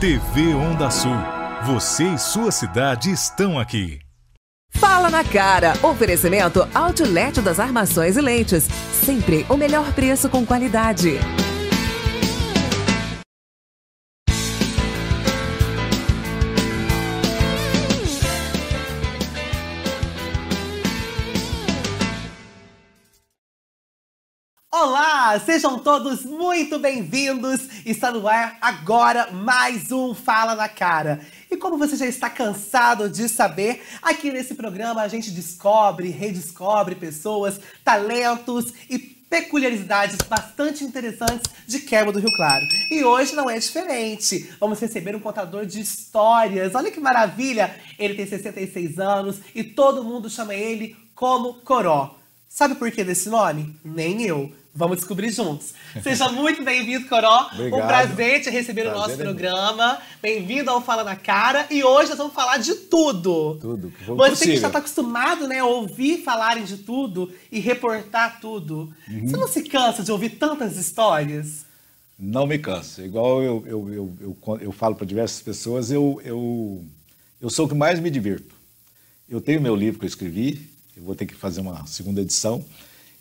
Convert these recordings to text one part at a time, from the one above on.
TV Onda Sul. Você e sua cidade estão aqui. Fala na cara. Oferecimento Outlet das Armações e Lentes. Sempre o melhor preço com qualidade. Olá, sejam todos muito bem-vindos. Está no ar agora mais um Fala na Cara. E como você já está cansado de saber, aqui nesse programa a gente descobre, redescobre pessoas, talentos e peculiaridades bastante interessantes de Quermo do Rio Claro. E hoje não é diferente. Vamos receber um contador de histórias. Olha que maravilha! Ele tem 66 anos e todo mundo chama ele como Coró. Sabe por que desse nome? Nem eu. Vamos descobrir juntos. Seja muito bem-vindo, Coró. Obrigado. Um prazer te receber no Prazer nosso é programa. Bem-vindo ao Fala na Cara. E hoje nós vamos falar de tudo. Tudo que Você que possível. já está acostumado né, a ouvir falarem de tudo e reportar tudo. Uhum. Você não se cansa de ouvir tantas histórias? Não me canso. Igual eu, eu, eu, eu, eu falo para diversas pessoas, eu, eu, eu sou o que mais me divirto. Eu tenho meu livro que eu escrevi, eu vou ter que fazer uma segunda edição,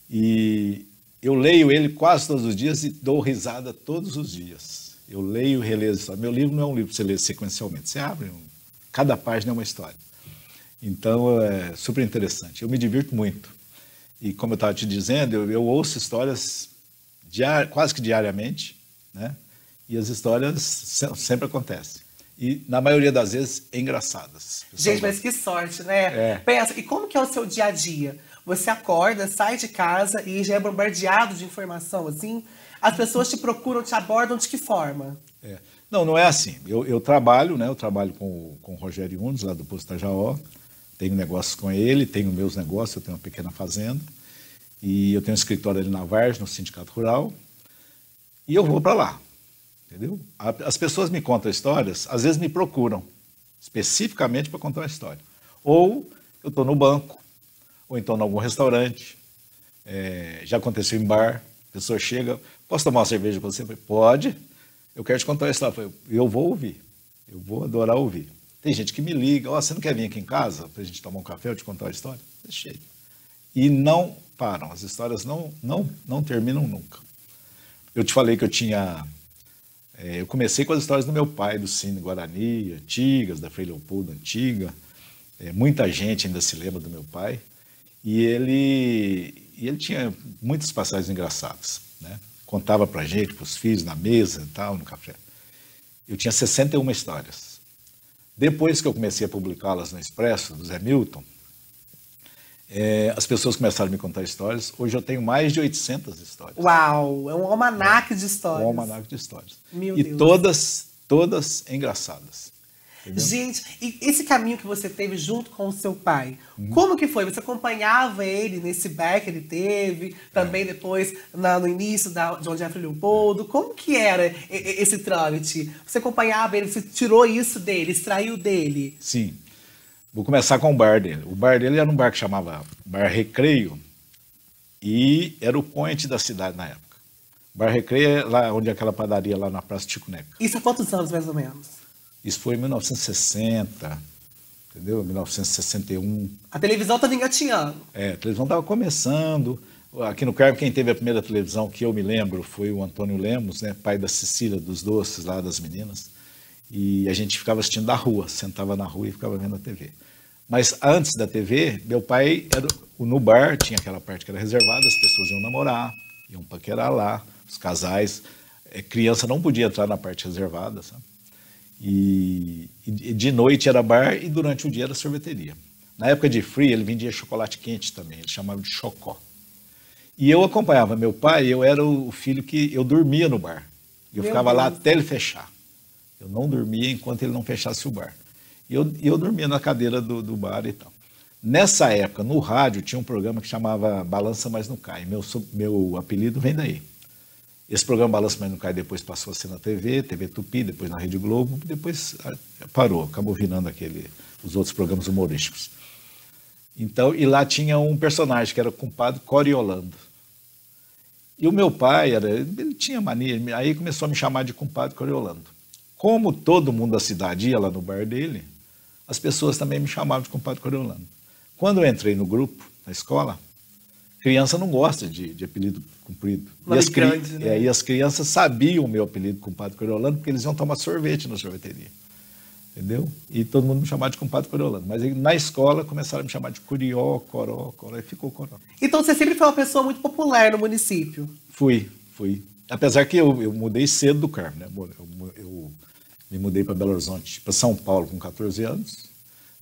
e eu leio ele quase todos os dias e dou risada todos os dias. Eu leio e releio. Meu livro não é um livro para você ler sequencialmente. Você abre, um- cada página é uma história. Então é super interessante. Eu me divirto muito. E como eu estava te dizendo, eu, eu ouço histórias diar- quase que diariamente, né? E as histórias se- sempre acontecem. E na maioria das vezes engraçadas. Gente, mas que sorte, né? É. Pensa, e como que é o seu dia a dia? Você acorda, sai de casa e já é bombardeado de informação, assim? As pessoas te procuram, te abordam de que forma? É. Não, não é assim. Eu, eu trabalho, né? Eu trabalho com, com o Rogério Unes, lá do Posto Tajaó. Tenho negócios com ele, tenho meus negócios, eu tenho uma pequena fazenda. E eu tenho um escritório ali na Vargem, no Sindicato Rural. E eu vou para lá, entendeu? As pessoas me contam histórias, às vezes me procuram, especificamente para contar uma história. Ou eu estou no banco, ou então em algum restaurante. É, já aconteceu em bar, a pessoa chega, posso tomar uma cerveja com você? Eu falei, pode, eu quero te contar uma história. Eu falei, eu vou ouvir, eu vou adorar ouvir. Tem gente que me liga, ó, você não quer vir aqui em casa para a gente tomar um café, eu te contar uma história? Deixei. E não param, as histórias não, não, não terminam nunca. Eu te falei que eu tinha. é, eu comecei com as histórias do meu pai, do Cine Guarani, antigas, da Frei Leopoldo, antiga. É, muita gente ainda se lembra do meu pai. E ele, e ele tinha muitas passagens engraçadas. Né? Contava pra gente, pros filhos, na mesa e tal, no café. Eu tinha 61 histórias. Depois que eu comecei a publicá-las no Expresso, do Zé Milton, é, as pessoas começaram a me contar histórias. Hoje eu tenho mais de 800 histórias. Uau, é um almanaque de histórias. Um almanac de histórias. Meu e Deus. todas, todas engraçadas. Entendeu? Gente, e esse caminho que você teve junto com o seu pai, Uhum. como que foi? Você acompanhava ele nesse back que ele teve, também É. depois na- no início da, de onde é Leopoldo? Como que era esse trâmite? Você acompanhava ele, você tirou isso dele, extraiu dele? Sim. Vou começar com o bar dele. O bar dele era um bar que chamava Bar Recreio e era o point da cidade na época. Bar Recreio é lá onde é aquela padaria lá na Praça Tico Neca. Isso há quantos anos, mais ou menos? Isso foi em 1960, entendeu? 1961. A televisão tá engatinhando. É, a televisão estava começando. Aqui no Carmo, quem teve a primeira televisão que eu me lembro foi o Antônio Lemos, né, pai da Cecília dos Doces, lá das meninas. E a gente ficava assistindo da rua, sentava na rua e ficava vendo a TV. Mas antes da TV, meu pai era no bar, tinha aquela parte que era reservada, as pessoas iam namorar, iam paquerar lá, os casais. É, criança não podia entrar na parte reservada, sabe? E, e de noite era bar e durante o dia era sorveteria. Na época de free, ele vendia chocolate quente também, ele chamava de chocó. E eu acompanhava meu pai, eu era o filho que eu dormia no bar. Eu Meu ficava lá Deus. até ele fechar. Eu não dormia enquanto ele não fechasse o bar. E eu, eu dormia na cadeira do, do bar e tal. Nessa época, no rádio, tinha um programa que chamava Balança Mas Não Cai. Meu, meu apelido vem daí. Esse programa Balança Mas Não Cai depois passou a ser na TV, TV Tupi, depois na Rede Globo, depois ah, parou, acabou virando aquele, os outros programas humorísticos. Então, e lá tinha um personagem que era o compadre Coriolando. E o meu pai, era, ele tinha mania, aí começou a me chamar de compadre Coriolando. Como todo mundo da cidade ia lá no bar dele, as pessoas também me chamavam de compadre Coriolano. Quando eu entrei no grupo, na escola, criança não gosta de, de apelido comprido. E as, cri- grande, né? é, e as crianças sabiam o meu apelido compadre Coriolano porque eles iam tomar sorvete na sorveteria. Entendeu? E todo mundo me chamava de compadre Coriolano. Mas aí, na escola começaram a me chamar de Curió, Coró, Coró, e ficou Coró. Então você sempre foi uma pessoa muito popular no município. Fui, fui. Apesar que eu, eu mudei cedo do Carmo, né? Eu, eu- me mudei para Belo Horizonte, para São Paulo com 14 anos.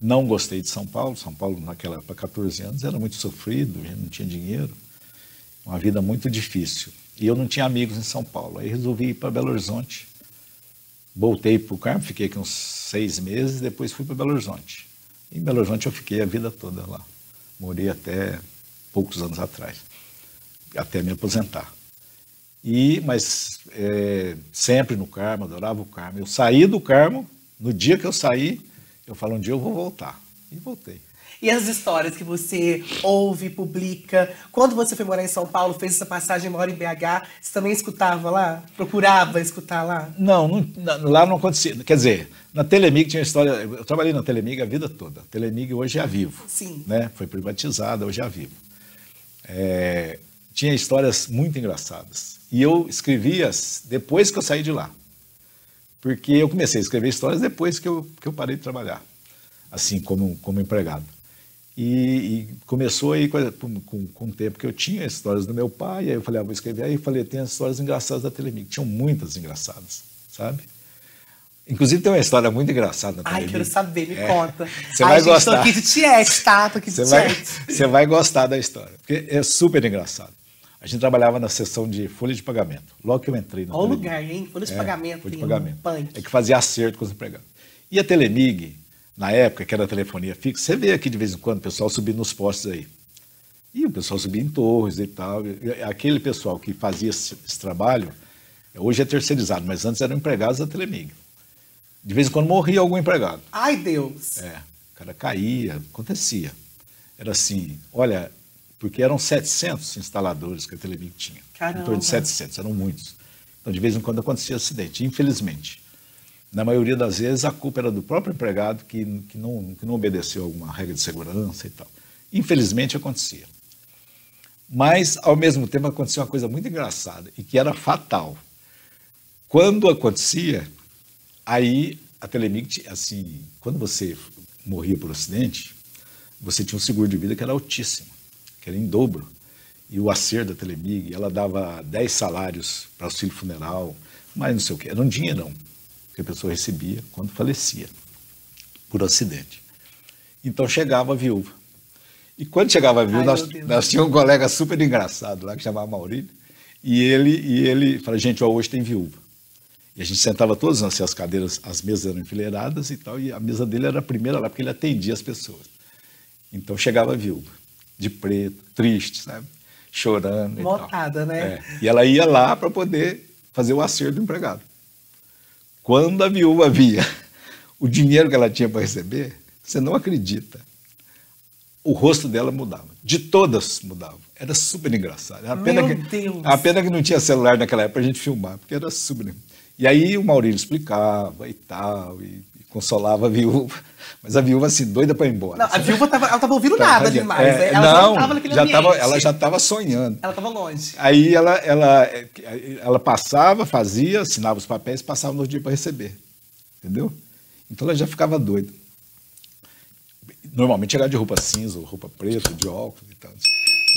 Não gostei de São Paulo. São Paulo, naquela para 14 anos, era muito sofrido, não tinha dinheiro. Uma vida muito difícil. E eu não tinha amigos em São Paulo. Aí resolvi ir para Belo Horizonte. Voltei para o Carmo, fiquei aqui uns seis meses, depois fui para Belo Horizonte. Em Belo Horizonte eu fiquei a vida toda lá. Morei até poucos anos atrás, até me aposentar. E, mas é, sempre no Carmo, adorava o Carmo. Eu saí do Carmo, no dia que eu saí, eu falo, um dia eu vou voltar. E voltei. E as histórias que você ouve, publica. Quando você foi morar em São Paulo, fez essa passagem mora em BH, você também escutava lá? Procurava escutar lá? Não, não- lá não acontecia. Quer dizer, na Telemig tinha história. Eu trabalhei na Telemig a vida toda. A Telemig hoje é a Vivo. Sim. Né? Foi privatizada, hoje é a Vivo. É, tinha histórias muito engraçadas. E eu escrevia depois que eu saí de lá. Porque eu comecei a escrever histórias depois que eu, que eu parei de trabalhar, assim, como, como empregado. E, e começou aí com, com, com o tempo que eu tinha, as histórias do meu pai, aí eu falei, ah, vou escrever. Aí eu falei, tem as histórias engraçadas da Telemig. Tinham muitas engraçadas, sabe? Inclusive tem uma história muito engraçada na Ai, Telemig. quero saber, me É. conta. Você Ai, vai gente, gostar. tô aqui de tiete, tá? Tô aqui de Você vai, você vai gostar da história, porque é super engraçado. A gente trabalhava na seção de folha de pagamento. Logo que eu entrei na Olha o lugar, hein? Folha de É, pagamento. folha de pagamento. Punk. É que fazia acerto com os empregados. E a Telemig, na época, que era telefonia fixa, você vê aqui de vez em quando o pessoal subindo nos postes aí. E o pessoal subia em torres e tal. Aquele pessoal que fazia esse, esse trabalho, hoje é terceirizado, mas antes eram empregados da Telemig. De vez em quando morria algum empregado. Ai, Deus. É, o cara caía, acontecia. Era assim, olha, porque eram 700 instaladores que a Telemig tinha. Caramba. Em torno de 700, eram muitos. Então, de vez em quando acontecia acidente, infelizmente. Na maioria das vezes, a culpa era do próprio empregado que, que, não, que não obedeceu alguma regra de segurança e tal. Infelizmente, acontecia. Mas, ao mesmo tempo, acontecia uma coisa muito engraçada e que era fatal. Quando acontecia, aí a Telemig, assim, quando você morria por acidente, você tinha um seguro de vida que era altíssimo, que era em dobro. E o acerto da Telemig, ela dava 10 salários para auxílio funeral, mas não sei o quê, era um dinheirão que a pessoa recebia quando falecia por acidente. Então chegava a viúva. E quando chegava a viúva, Ai, nós, nós tínhamos um colega super engraçado lá que chamava Maurílio, e ele, e ele falou, gente, ó, hoje tem viúva. E a gente sentava todos assim, as cadeiras, as mesas eram enfileiradas e tal, e a mesa dele era a primeira lá, porque ele atendia as pessoas. Então chegava a viúva, de preto, triste, sabe? Chorando. Motada, né? É. E ela ia lá para poder fazer o acerto do empregado. Quando a viúva via o dinheiro que ela tinha para receber, você não acredita. O rosto dela mudava. De todas mudava. Era super engraçado. A pena Meu que, Deus. A pena que não tinha celular naquela época para a gente filmar, porque era super. E aí o Maurílio explicava e tal, e consolava a viúva. Mas a viúva assim, doida para ir embora. Não, a viúva tava, ela tava ouvindo Tá, nada demais, é, né? Ela já não, tava naquele já ambiente. tava, ela já estava sonhando. Ela tava longe. Aí ela, ela, ela passava, fazia, assinava os papéis, passava no dia para receber. Entendeu? Então ela já ficava doida. Normalmente chegava de roupa cinza, ou roupa preta, de óculos e tal.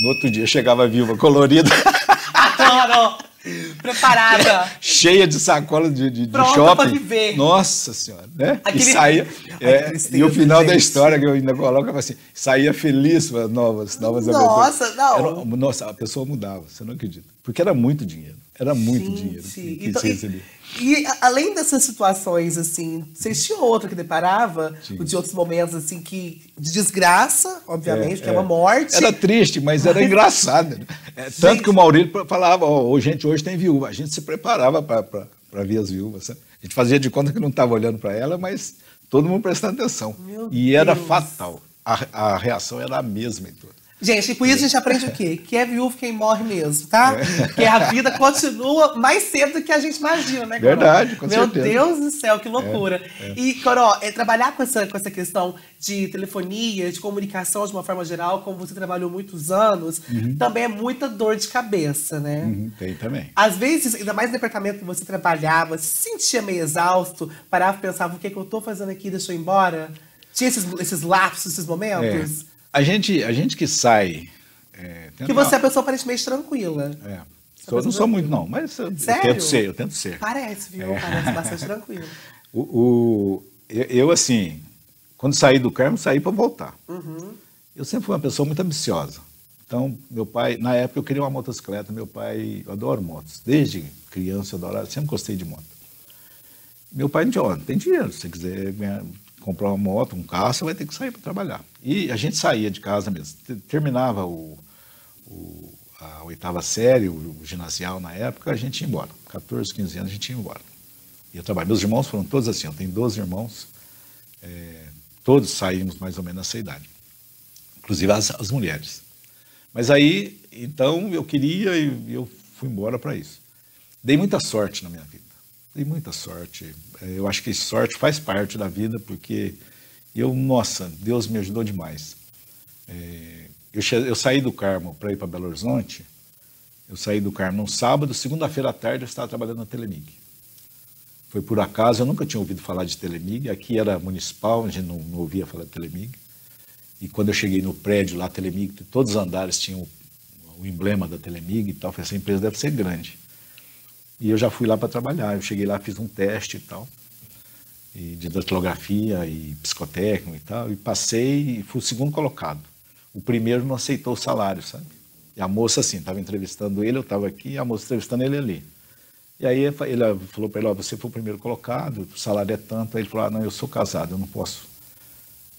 No outro dia chegava a viúva colorida, Adoro! Preparada! cheia de sacola de, de, de shopping. viver. Nossa senhora, né? Aquele- E saía. É, e o final da história que eu ainda coloco assim: saía feliz para as novas, novas Nossa, aventuras. não. Era- nossa, a pessoa mudava, você não acredita. Porque era muito dinheiro. Era muito Gente, dinheiro que, que então, se e- recebia. E, a- além dessas situações, assim, vocês tinham outra que deparava? Tinha. De outros momentos, assim, que. De desgraça, obviamente, que é uma é. morte. Era triste, mas era engraçado. né? É, tanto que o Maurílio falava, ô, gente, hoje tem viúva. A gente se preparava para ver as viúvas. sabe? A gente fazia de conta que não estava olhando para ela, mas todo mundo prestando atenção. Meu e era Deus. fatal. A, a reação era a mesma em tudo. Gente, e com isso a gente aprende o quê? Que é viúvo quem morre mesmo, tá? É. Que a vida continua mais cedo do que a gente imagina, né, Carol? Verdade, com Meu certeza. Deus do céu, que loucura. É, é. E, Carol, é, trabalhar com essa, com essa questão de telefonia, de comunicação de uma forma geral, como você trabalhou muitos anos, uhum. também é muita dor de cabeça, né? Uhum, tem também. Às vezes, ainda mais no departamento que você trabalhava, se sentia meio exausto, parava e pensava, o que, é que eu tô fazendo aqui, deixa eu ir embora? Tinha esses, esses lapsos, esses momentos? É. A gente, a gente que sai é, que você é uma pessoa aparentemente tranquila. É. Sou, não sou muito, não, mas eu, eu, tento ser, eu tento ser. Parece, viu? É. Parece bastante tranquilo. O, o, eu, assim, quando saí do Carmo, saí para voltar. Uhum. Eu sempre fui uma pessoa muito ambiciosa. Então, meu pai, na época eu queria uma motocicleta, meu pai, eu adoro motos. Desde criança eu adoro, sempre gostei de moto. Meu pai disse, ó, tem dinheiro, se você quiser ganhar, comprar uma moto, um carro, você vai ter que sair para trabalhar. E a gente saía de casa mesmo. Terminava o, o, a oitava série, o, o, ginasial na época, a gente ia embora. 14, 15 anos a gente ia embora. Ia trabalhar. Meus irmãos foram todos assim, eu tenho 12 irmãos, é, todos saímos mais ou menos nessa idade. Inclusive as, as mulheres. Mas aí, então, eu queria e eu fui embora para isso. Dei muita sorte na minha vida. Dei muita sorte. É, eu acho que sorte faz parte da vida, porque eu, nossa, Deus me ajudou demais. É, eu, eu saí do Carmo para ir para Belo Horizonte. Eu saí do Carmo num sábado, segunda-feira à tarde eu estava trabalhando na Telemig. Foi por acaso, eu nunca tinha ouvido falar de Telemig. Aqui era municipal, a gente não, não ouvia falar de Telemig. E quando eu cheguei no prédio lá, Telemig, todos os andares tinham o, o emblema da Telemig e tal. Falei, essa empresa deve ser grande. E eu já fui lá para trabalhar. Eu cheguei lá, fiz um teste e tal, e de datilografia e psicotécnico e tal, e passei e fui o segundo colocado. O primeiro não aceitou o salário, sabe? E a moça, assim, estava entrevistando ele, eu estava aqui, a moça entrevistando ele ali. E aí ele falou para ele, ó, você foi o primeiro colocado, o salário é tanto. Aí ele falou, ah, não, eu sou casado, eu não posso,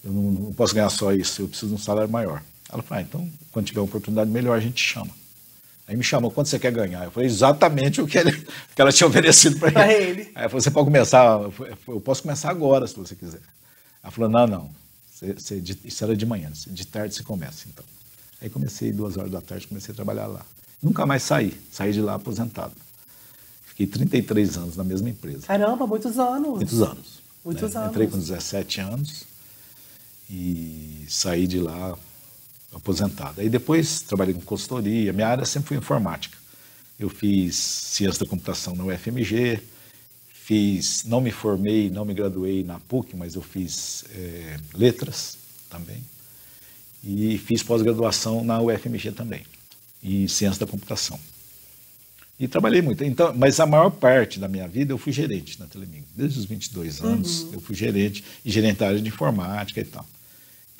eu não, não posso ganhar só isso, eu preciso de um salário maior. Ela falou, ah, então, quando tiver uma oportunidade melhor, a gente chama. Aí me chamou, quanto você quer ganhar? Eu falei, exatamente o que, ele, que ela tinha oferecido para ele. ele. Aí falou, você pode começar, eu posso começar agora, se você quiser. Ela falou, não, não, você, você, isso era de manhã, de tarde você começa, então. Aí comecei, duas horas da tarde, comecei a trabalhar lá. Nunca mais saí, saí de lá aposentado. Fiquei 33 anos na mesma empresa. Caramba, muitos anos. Muitos anos. Muitos né? anos. Entrei com 17 anos e saí de lá aposentado. Aí depois trabalhei com consultoria, minha área sempre foi informática. Eu fiz ciência da computação na UFMG, Fiz, não me formei, não me graduei na PUC, mas eu fiz é, letras também. E fiz pós-graduação na UFMG também, e ciência da computação. E trabalhei muito. Então, mas a maior parte da minha vida eu fui gerente na Telemig. Desde os 22 anos uhum. eu fui gerente e gerente da área de informática e tal.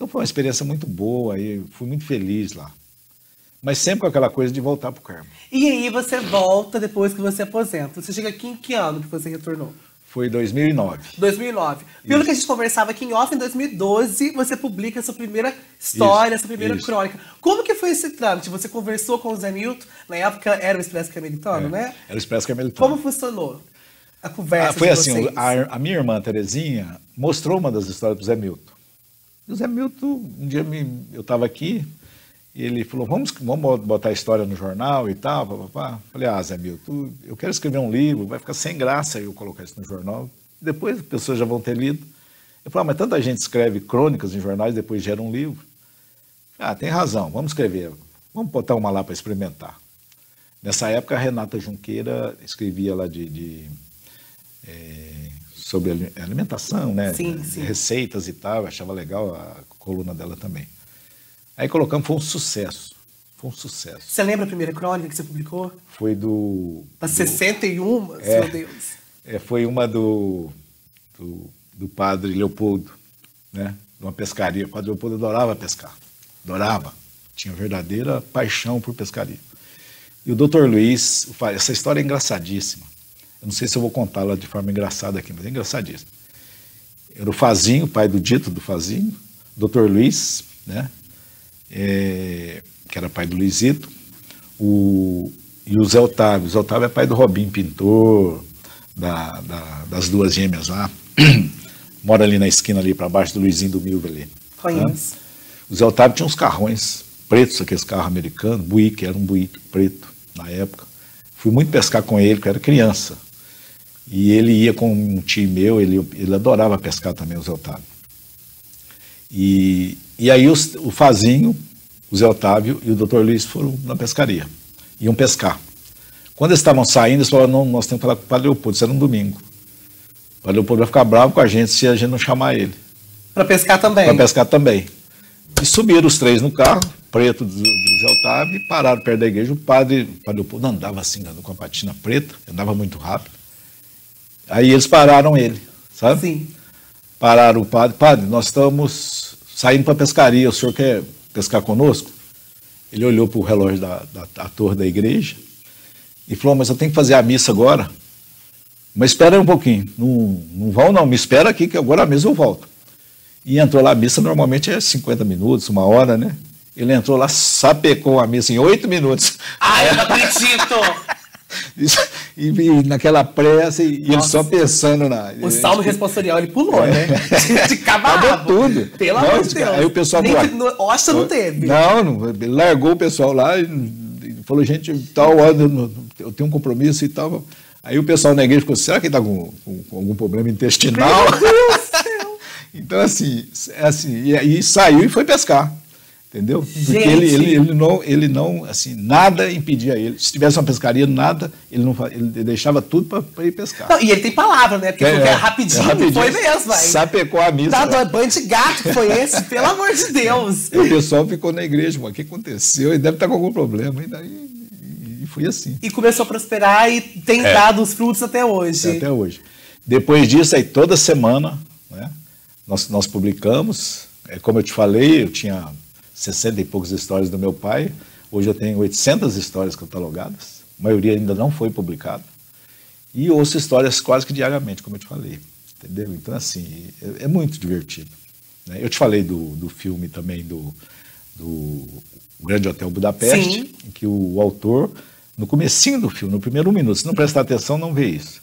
Então foi uma experiência muito boa e fui muito feliz lá mas sempre com aquela coisa de voltar para o Carmo. E aí você volta depois que você aposenta. Você chega aqui em que ano que você retornou? Foi 2009. 2009. Pelo Isso. que a gente conversava aqui em off, em 2012, você publica a sua primeira história, Isso. sua primeira Isso. crônica. Como que foi esse trâmite? Você conversou com o Zé Milton, na época era o Expresso Carmelitano, é, né? Era o Expresso Carmelitano. Como funcionou a conversa ah, Foi assim, a, a, minha irmã Terezinha mostrou uma das histórias para o Zé Milton. Zé Milton, um dia me, eu estava aqui, e ele falou, vamos, vamos botar a história no jornal e tal, papapá. Falei, ah, Zé Milton, eu quero escrever um livro, vai ficar sem graça eu colocar isso no jornal. Depois as pessoas já vão ter lido. Eu falei, ah, mas tanta gente escreve crônicas em jornais, depois gera um livro. Ah, tem razão, vamos escrever. Vamos botar uma lá para experimentar. Nessa época, a Renata Junqueira escrevia lá de, de é, sobre alimentação, né? Sim, sim. Receitas e tal, eu achava legal a coluna dela também. Aí colocamos, foi um sucesso. Foi um sucesso. Você lembra a primeira crônica que você publicou? Foi do. Da do, 61, é, meu Deus. É, foi uma do, do, do padre Leopoldo, né? Uma pescaria. O padre Leopoldo adorava pescar. Adorava. Tinha verdadeira paixão por pescaria. E o doutor Luiz, essa história é engraçadíssima. Eu não sei se eu vou contá-la de forma engraçada aqui, mas é engraçadíssima. Era o Fazinho, pai do dito do Fazinho, doutor Luiz, né? é, que era pai do Luizito, o, e o Zé Otávio. O Zé Otávio é pai do Robin Pintor, da, da, das duas gêmeas lá. Mora ali na esquina ali para baixo do Luizinho do Milva ali. Conheço. Né? O Zé Otávio tinha uns carrões pretos, aqueles carros americanos, Buick, era um Buick preto na época. Fui muito pescar com ele, porque eu era criança. E ele ia com um tio meu, ele, ele adorava pescar também, o Zé Otávio. E, e aí os, o Fazinho, o Zé Otávio e o Dr. Luiz foram na pescaria, iam pescar. Quando eles estavam saindo, eles falaram, não, nós temos que falar com o Padre Leopoldo, isso era um domingo. O Padre Leopoldo vai ficar bravo com a gente se a gente não chamar ele. Para pescar também? Para pescar também. E subiram os três no carro, preto do, do Zé Otávio, e pararam perto da igreja. O padre, o padre Leopoldo andava assim, com a patina preta, andava muito rápido. Aí eles pararam ele, sabe? Sim. Pararam o padre. Padre, nós estamos saindo para pescaria, o senhor quer pescar conosco? Ele olhou para o relógio da, da, da torre da igreja e falou, mas eu tenho que fazer a missa agora. Mas espera aí um pouquinho. Não, não vão não, me espera aqui que agora mesmo eu volto. E entrou lá, a missa normalmente é 50 minutos, uma hora, né? Ele entrou lá, sapecou a missa em oito minutos. Ai, eu não acredito! e, e, naquela pressa, e, e ele só pensando na. O salmo responsorial ele pulou, é. né? De cavalo. tudo. Pelo amor de Deus. Aí o pessoal Nem que, Osta não teve. Não, não, ele largou o pessoal lá e falou, gente, tal hora eu tenho um compromisso e tal. Aí o pessoal na igreja ficou, será que ele está com, com, com, algum problema intestinal? Meu Deus do céu! então, assim, é assim, e aí saiu e foi pescar. Entendeu? Gente. Porque ele, ele, ele, não, ele não, assim, nada impedia ele. Se tivesse uma pescaria, nada, ele não ele deixava tudo para ir pescar. Não, e ele tem palavra, né? Porque é, é rapidinho, é rapidinho, foi mesmo, vai. Sapecou a missa. Tá doido, banho de gato que foi esse, pelo amor de Deus. E o pessoal ficou na igreja, mas o que aconteceu? Ele deve estar com algum problema. E daí e foi assim. E começou a prosperar e tem é. dado os frutos até hoje. Até hoje. Depois disso, aí toda semana, né, nós, nós publicamos. É, como eu te falei, eu tinha 60 e poucas histórias do meu pai. Hoje eu tenho 800 histórias catalogadas. A maioria ainda não foi publicada. E ouço histórias quase que diariamente, como eu te falei. Entendeu? Então, assim, é, é muito divertido. Né? Eu te falei do, do filme também do, do Grande Hotel Budapeste, Sim. em que o, autor no comecinho do filme, no primeiro minuto, se não prestar atenção, não vê isso.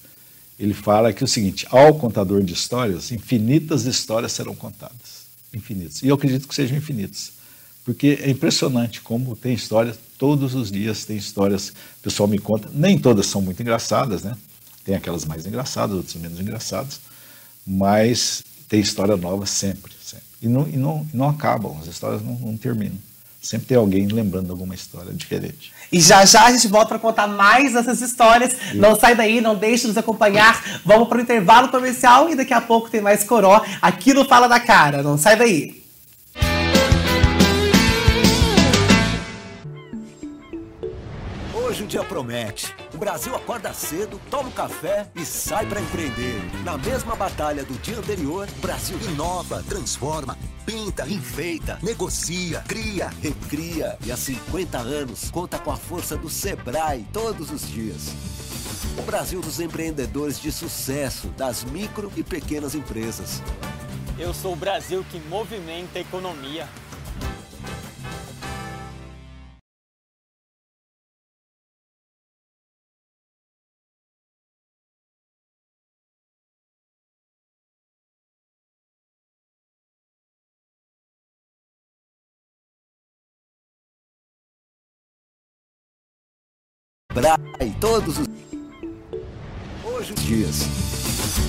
Ele fala que é o seguinte, ao contador de histórias, infinitas histórias serão contadas. Infinitas. E eu acredito que sejam infinitas. Porque é impressionante como tem histórias, todos os dias tem histórias, o pessoal me conta, nem todas são muito engraçadas, né? Tem aquelas mais engraçadas, outras menos engraçadas, mas tem história nova sempre, sempre. E não, e não, e não acabam, as histórias não, não terminam. Sempre tem alguém lembrando alguma história diferente. E já já a gente volta para contar mais essas histórias. Não sai daí, não deixe de nos acompanhar. Vamos para o intervalo comercial e daqui a pouco tem mais Coró aqui no Fala da Cara. Não sai daí. Dia promete. O Brasil acorda cedo, toma um café e sai para empreender. Na mesma batalha do dia anterior, o Brasil inova, transforma, pinta, enfeita, negocia, cria, recria. E há 50 anos conta com a força do Sebrae todos os dias. O Brasil dos empreendedores de sucesso, das micro e pequenas empresas. Eu sou o Brasil que movimenta a economia. Sebrae todos os hoje os dias.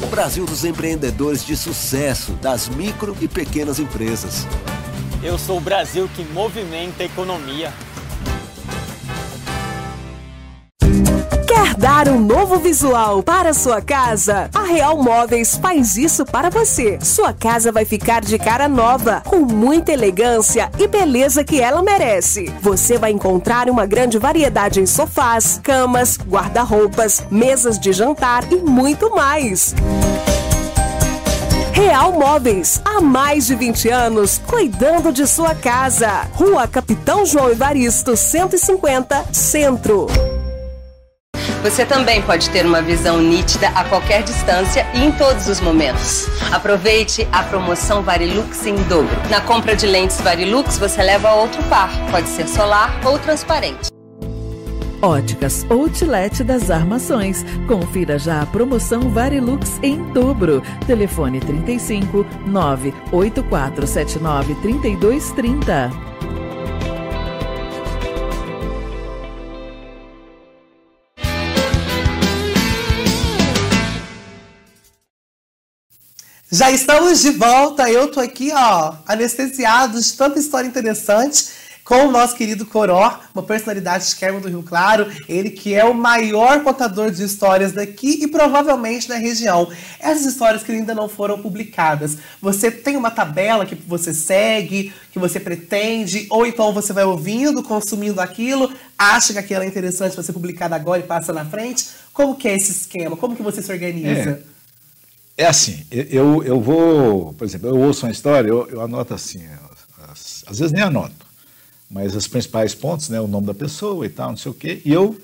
O Brasil dos empreendedores de sucesso, das micro e pequenas empresas. Eu sou o Brasil que movimenta a economia. Dar um novo visual para sua casa? A Real Móveis faz isso para você. Sua casa vai ficar de cara nova, com muita elegância e beleza que ela merece. Você vai encontrar uma grande variedade em sofás, camas, guarda-roupas, mesas de jantar e muito mais. Real Móveis, há mais de 20 anos, cuidando de sua casa. Rua Capitão João Evaristo, 150, Centro. Você também pode ter uma visão nítida a qualquer distância e em todos os momentos. Aproveite a promoção Varilux em dobro. Na compra de lentes Varilux, você leva outro par. Pode ser solar ou transparente. Óticas Outlet das Armações. Confira já a promoção Varilux em dobro. Telefone 35 98479 3230. Já estamos de volta. Eu tô aqui, ó, anestesiado de tanta história interessante com o nosso querido Coró, uma personalidade de Kermo do Rio Claro, ele que é o maior contador de histórias daqui e provavelmente da região. Essas histórias que ainda não foram publicadas, você tem uma tabela que você segue, que você pretende, ou então você vai ouvindo, consumindo aquilo, acha que aquilo é interessante para ser publicado agora e passa na frente? Como que é esse esquema? Como que você se organiza? É. É assim, eu, eu vou, por exemplo, eu ouço uma história, eu, eu anoto assim, às, às, vezes nem anoto, mas os principais pontos, né, o nome da pessoa e tal, não sei o quê, e eu,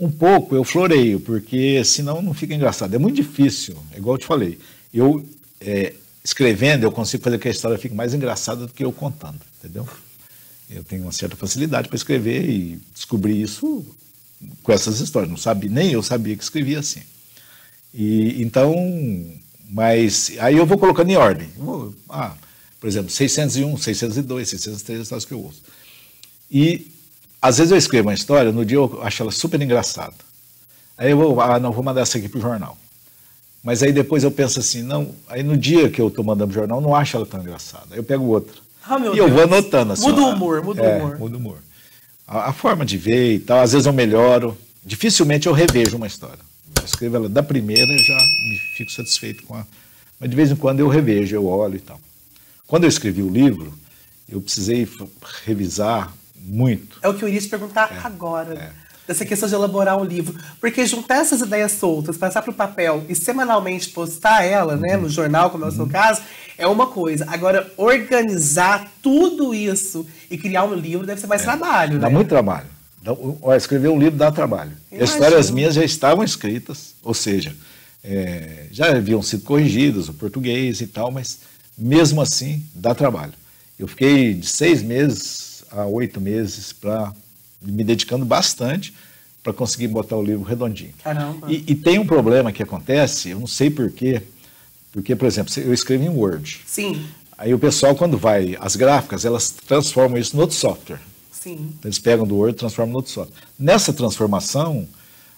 um pouco, eu floreio, porque senão não fica engraçado. É muito difícil, é igual eu te falei, eu é, escrevendo, eu consigo fazer que a história fique mais engraçada do que eu contando, entendeu? Eu tenho uma certa facilidade para escrever e descobri isso com essas histórias, não sabia, nem eu sabia que escrevia assim. E, então, mas aí eu vou colocando em ordem. Vou, ah, por exemplo, 601, 602, 603 histórias que eu uso. E às vezes eu escrevo uma história, no dia eu acho ela super engraçada. Aí eu vou, ah, não, vou mandar essa aqui para o jornal. Mas aí depois eu penso assim, não, aí no dia que eu estou mandando para o jornal, não acho ela tão engraçada. Aí eu pego outra. Ah, e eu vou anotando assim. Muda o humor, muda o é, humor. Muda o humor. A, a, forma de ver e tal, às vezes eu melhoro. Dificilmente eu revejo uma história. Escrevo ela da primeira e já me fico satisfeito com a. Mas de vez em quando eu revejo, eu olho e tal. Quando eu escrevi o livro, eu precisei revisar muito. É o que eu iria te perguntar é, agora. É. Dessa questão de elaborar um livro. Porque juntar essas ideias soltas, passar para o papel e semanalmente postar ela, né, no jornal, como é o seu uhum. caso, é uma coisa. Agora, organizar tudo isso e criar um livro deve ser mais é. trabalho, Dá né? muito trabalho. Escrever um livro dá trabalho. As histórias minhas já estavam escritas, ou seja, é, já haviam sido corrigidas, o português e tal, mas mesmo assim dá trabalho. Eu fiquei de seis meses a oito meses para me dedicando bastante para conseguir botar o livro redondinho. Caramba. E, e, tem um problema que acontece, eu não sei porquê, porque, por exemplo, eu escrevo em Word. Sim. Aí o pessoal, quando vai, as gráficas, elas transformam isso no outro software. Sim. Eles pegam do Word e transformam no outro software. Nessa transformação,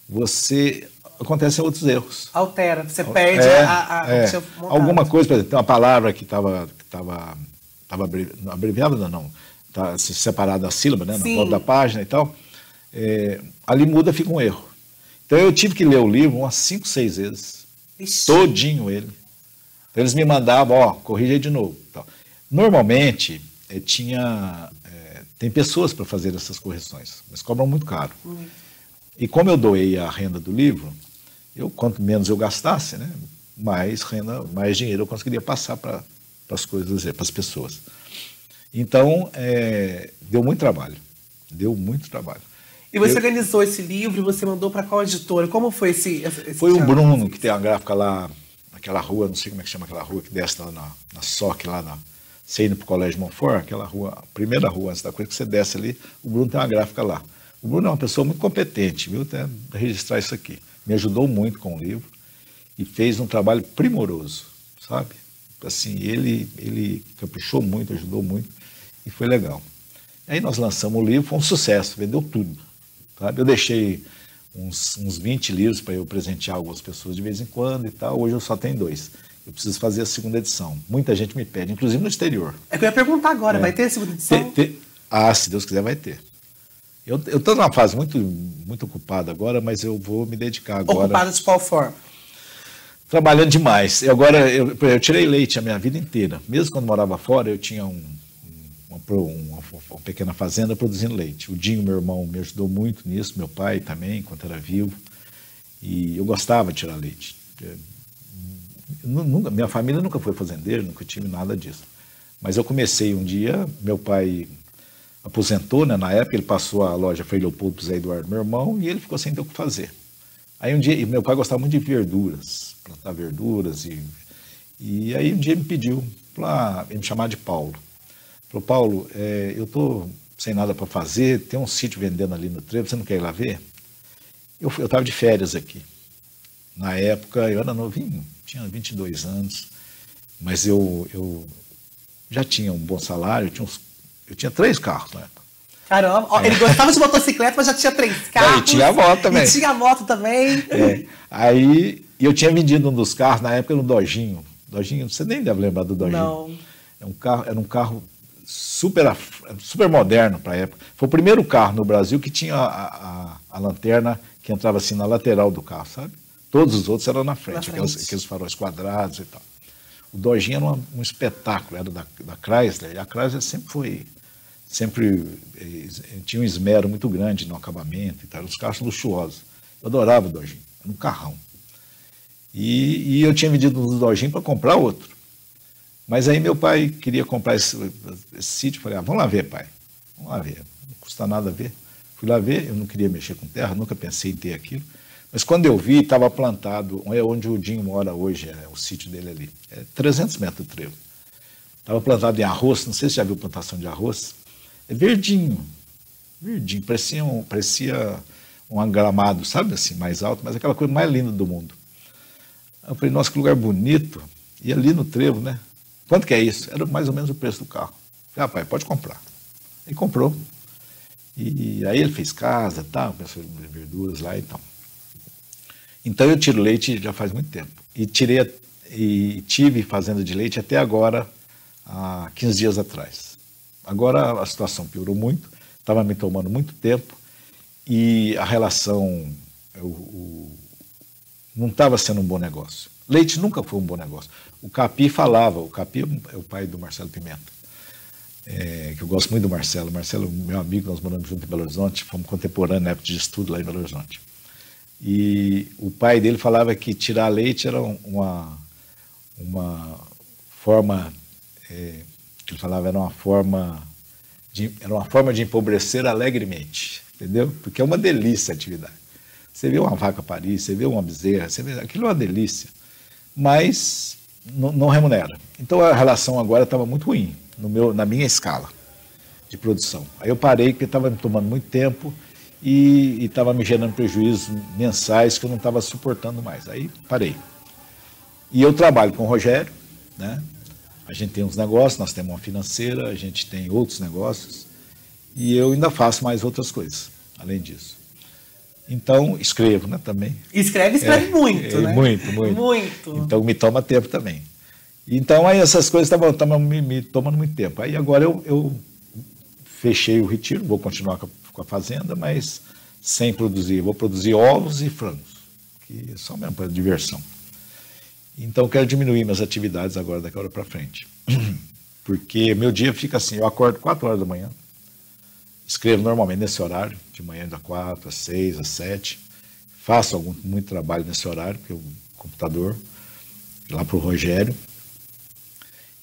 você acontecem outros erros. Altera, você perde é, a, a, é. Alguma coisa, por exemplo, tem uma palavra que estava tava, tava abreviada, não, não tá separada da sílaba, né, na volta da página e tal, é, ali muda, fica um erro. Então eu tive que ler o livro umas cinco, seis vezes, Ixi. todinho ele. Então eles me mandavam, ó, corrija de novo. Tal. Normalmente, é, tinha tem pessoas para fazer essas correções, mas cobram muito caro. Uhum. E como eu doei a renda do livro, eu quanto menos eu gastasse, né, mais renda, mais dinheiro eu conseguiria passar para as coisas, para as pessoas. Então, é, deu muito trabalho. Deu muito trabalho. E você eu, organizou esse livro e você mandou para qual editora? Como foi esse, esse Foi o Bruno, que tem a gráfica lá naquela rua, não sei como é que chama aquela rua que desce lá na, na SOC, lá na, você indo para o Colégio Monfort, aquela rua, primeira rua antes da coisa que você desce ali, o Bruno tem uma gráfica lá. O Bruno é uma pessoa muito competente, viu? Até registrar isso aqui. Me ajudou muito com o livro e fez um trabalho primoroso, sabe? Assim, ele, ele caprichou muito, ajudou muito e foi legal. Aí nós lançamos o livro, foi um sucesso, vendeu tudo. Sabe? Eu deixei uns, uns 20 livros para eu presentear algumas pessoas de vez em quando e tal. Hoje eu só tenho dois. Eu preciso fazer a segunda edição. Muita gente me pede, inclusive no exterior. É que eu ia perguntar agora, é. vai ter a segunda edição? Te, te, ah, se Deus quiser, vai ter. Eu estou numa fase muito, muito ocupada agora, mas eu vou me dedicar agora. Ocupada de qual forma? Trabalhando demais. Eu, agora, eu, eu tirei leite a minha vida inteira. Mesmo quando morava fora, eu tinha um, uma, uma, uma, pequena fazenda produzindo leite. O Dinho, meu irmão, me ajudou muito nisso, meu pai também, enquanto era vivo. E eu gostava de tirar leite Nunca, minha família nunca foi fazendeira, nunca tive nada disso. Mas eu comecei um dia, meu pai aposentou, né? Na época ele passou a loja Frei Leopoldo Zé Eduardo, meu irmão, e ele ficou sem ter o que fazer. Aí um dia, meu pai gostava muito de verduras, plantar verduras, e, e aí um dia me pediu, para me chamar de Paulo. Falou, Paulo, é, eu tô sem nada para fazer, tem um sítio vendendo ali no trevo, você não quer ir lá ver? Eu estava de férias aqui. Na época, eu era novinho, tinha 22 anos, mas eu, eu já tinha um bom salário, eu tinha, uns, eu tinha três carros na época. Caramba, é. ele gostava de motocicleta, mas já tinha três carros. E tinha moto também. E tinha moto também. É. Aí eu tinha vendido um dos carros, na época no Dojinho, Dojinho, você nem deve lembrar do Dojinho. Não. É um carro, era um carro super, super moderno para a época. Foi o primeiro carro no Brasil que tinha a, a- a lanterna que entrava assim na lateral do carro, sabe? Todos os outros eram na frente, Na Aqueles, frente. aqueles faróis quadrados e tal. O Dojinho era uma- um espetáculo, era da, da Chrysler, e a Chrysler sempre foi, sempre eh, tinha um esmero muito grande no acabamento e tal, os carros luxuosos. Eu adorava o Dojinho, era um carrão. E, e eu tinha vendido um Dojinho para comprar outro. Mas aí meu pai queria comprar esse, esse sítio. Falei, ah, vamos lá ver, pai. Vamos lá ver. Não custa nada ver. Fui lá ver, eu não queria mexer com terra, nunca pensei em ter aquilo. Mas quando eu vi, estava plantado, é onde o Dinho mora hoje, é o sítio dele ali. É 300 metros do trevo. Estava plantado em arroz, não sei se já viu plantação de arroz. É verdinho, verdinho, parecia um, parecia um angramado, sabe assim, mais alto, mas aquela coisa mais linda do mundo. Eu falei, nossa, que lugar bonito. E ali no trevo, né? Quanto que é isso? Era mais ou menos o preço do carro. Falei, ah, pai, pode comprar. Ele comprou. E aí ele fez casa, tal, pensou em verduras lá e tal. Então eu tiro leite já faz muito tempo. E tirei e tive fazenda de leite até agora, há 15 dias atrás. Agora a situação piorou muito, estava me tomando muito tempo e a relação não estava sendo um bom negócio. Leite nunca foi um bom negócio. O Capi falava, o Capi é o pai do Marcelo Pimenta, é, que eu gosto muito do Marcelo. Marcelo, meu amigo, nós moramos junto em Belo Horizonte, fomos contemporâneos na época de estudo lá em Belo Horizonte. E o pai dele falava que tirar leite era um- uma, uma forma, é, ele falava era uma forma de, era uma forma de empobrecer alegremente, entendeu? Porque é uma delícia a atividade. Você vê uma vaca parir, você vê uma bezerra, você vê, aquilo é uma delícia, mas não, não remunera. Então a relação agora estava muito ruim no meu, na minha escala de produção. Aí eu parei porque estava me tomando muito tempo e estava me gerando prejuízos mensais que eu não estava suportando mais. Aí parei. E eu trabalho com o Rogério, né? A gente tem uns negócios, nós temos uma financeira, a gente tem outros negócios e eu ainda faço mais outras coisas, além disso. Então, escrevo, né, também. Escreve, escreve É, muito, é, né? Muito, muito. Muito. Então me toma tempo também. Então aí essas coisas estavam me, me tomando muito tempo. Aí agora eu, eu fechei o retiro, vou continuar com a, com a fazenda, mas sem produzir. Vou produzir ovos e frangos, que é só mesmo para diversão. Então quero diminuir minhas atividades agora daqui hora para frente. Porque meu dia fica assim, eu acordo 4 horas da manhã, escrevo normalmente nesse horário, de manhã das 4 às 6, às 7. Faço algum, muito trabalho nesse horário, porque o computador, lá para o Rogério.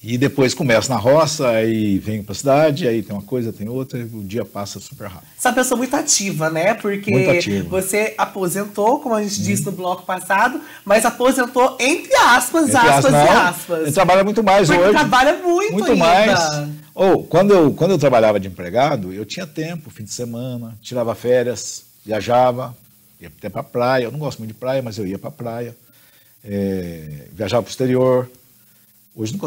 E depois começo na roça, aí venho para a cidade, aí tem uma coisa, tem outra, e o dia passa super rápido. Você é uma pessoa muito ativa, né? Porque ativa. você aposentou, como a gente disse no bloco passado, mas aposentou entre aspas, Entre aspas não, e aspas. Ele trabalha muito mais Porque hoje. trabalha muito Muito ainda. mais. Ou, quando eu, quando eu trabalhava de empregado, eu tinha tempo, fim de semana, tirava férias, viajava, ia até para praia. Eu não gosto muito de praia, mas eu ia para praia. É, viajava para o exterior. Hoje,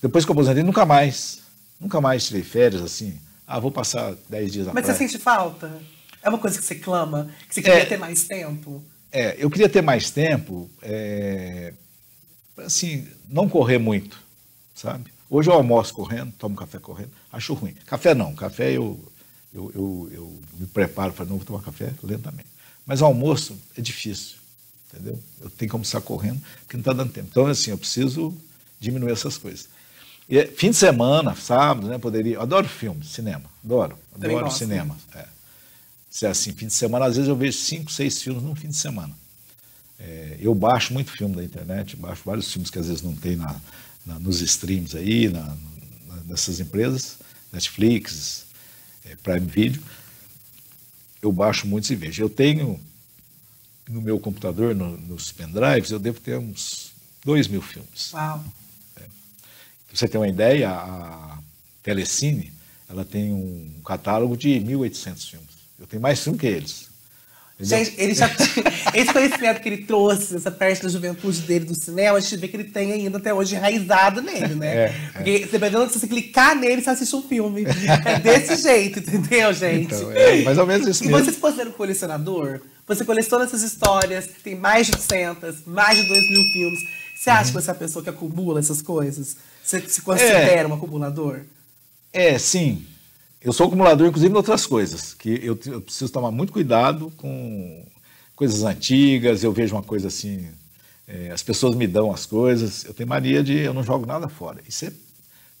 depois que eu aposentei, nunca mais. Nunca mais tirei férias assim. Ah, vou passar 10 dias na Mas você praia. sente falta? É uma coisa que você clama? Que você queria É. ter mais tempo? É, eu queria ter mais tempo, é, assim, não correr muito, sabe? Hoje eu almoço correndo, tomo café correndo, acho ruim. Café não, café eu, eu, eu, eu me preparo para não vou tomar café lentamente. Mas almoço é difícil, entendeu? Eu tenho que almoçar correndo, porque não está dando tempo. Então, assim, eu preciso diminuir essas coisas. E, é, fim de semana, sábado, né, poderia... Adoro filme, cinema, adoro, Também adoro gosto. cinema. É. Se é assim, fim de semana, às vezes eu vejo cinco, seis filmes num fim de semana. É, eu baixo muito filme da internet, baixo vários filmes que às vezes não tem na, na- nos streams aí, na, na- nessas empresas, Netflix, é, Prime Video. Eu baixo muitos e vejo. Eu tenho no meu computador, no- nos pendrives, eu devo ter uns dois mil filmes. Uau. Você ter uma ideia, a Telecine, ela tem um catálogo de 1.800 filmes. Eu tenho mais filme que eles. Gente, ele já esse conhecimento que ele trouxe, essa parte da juventude dele do cinema, a gente vê que ele tem ainda até hoje enraizado nele, né? É, é. Porque você se você clicar nele, você assiste um filme. É desse jeito, entendeu, gente? Então, é mais ou menos isso E mesmo. você se considera um colecionador? Você coleciona essas histórias, tem mais de 800, mais de 2 mil filmes. Você acha que você é a pessoa que acumula essas coisas? Você se considera É. um acumulador? É, sim. Eu sou acumulador, inclusive, em outras coisas. Que eu, eu preciso tomar muito cuidado com coisas antigas. Eu vejo uma coisa assim, é, as pessoas me dão as coisas. Eu tenho mania de eu não jogo nada fora. Isso é-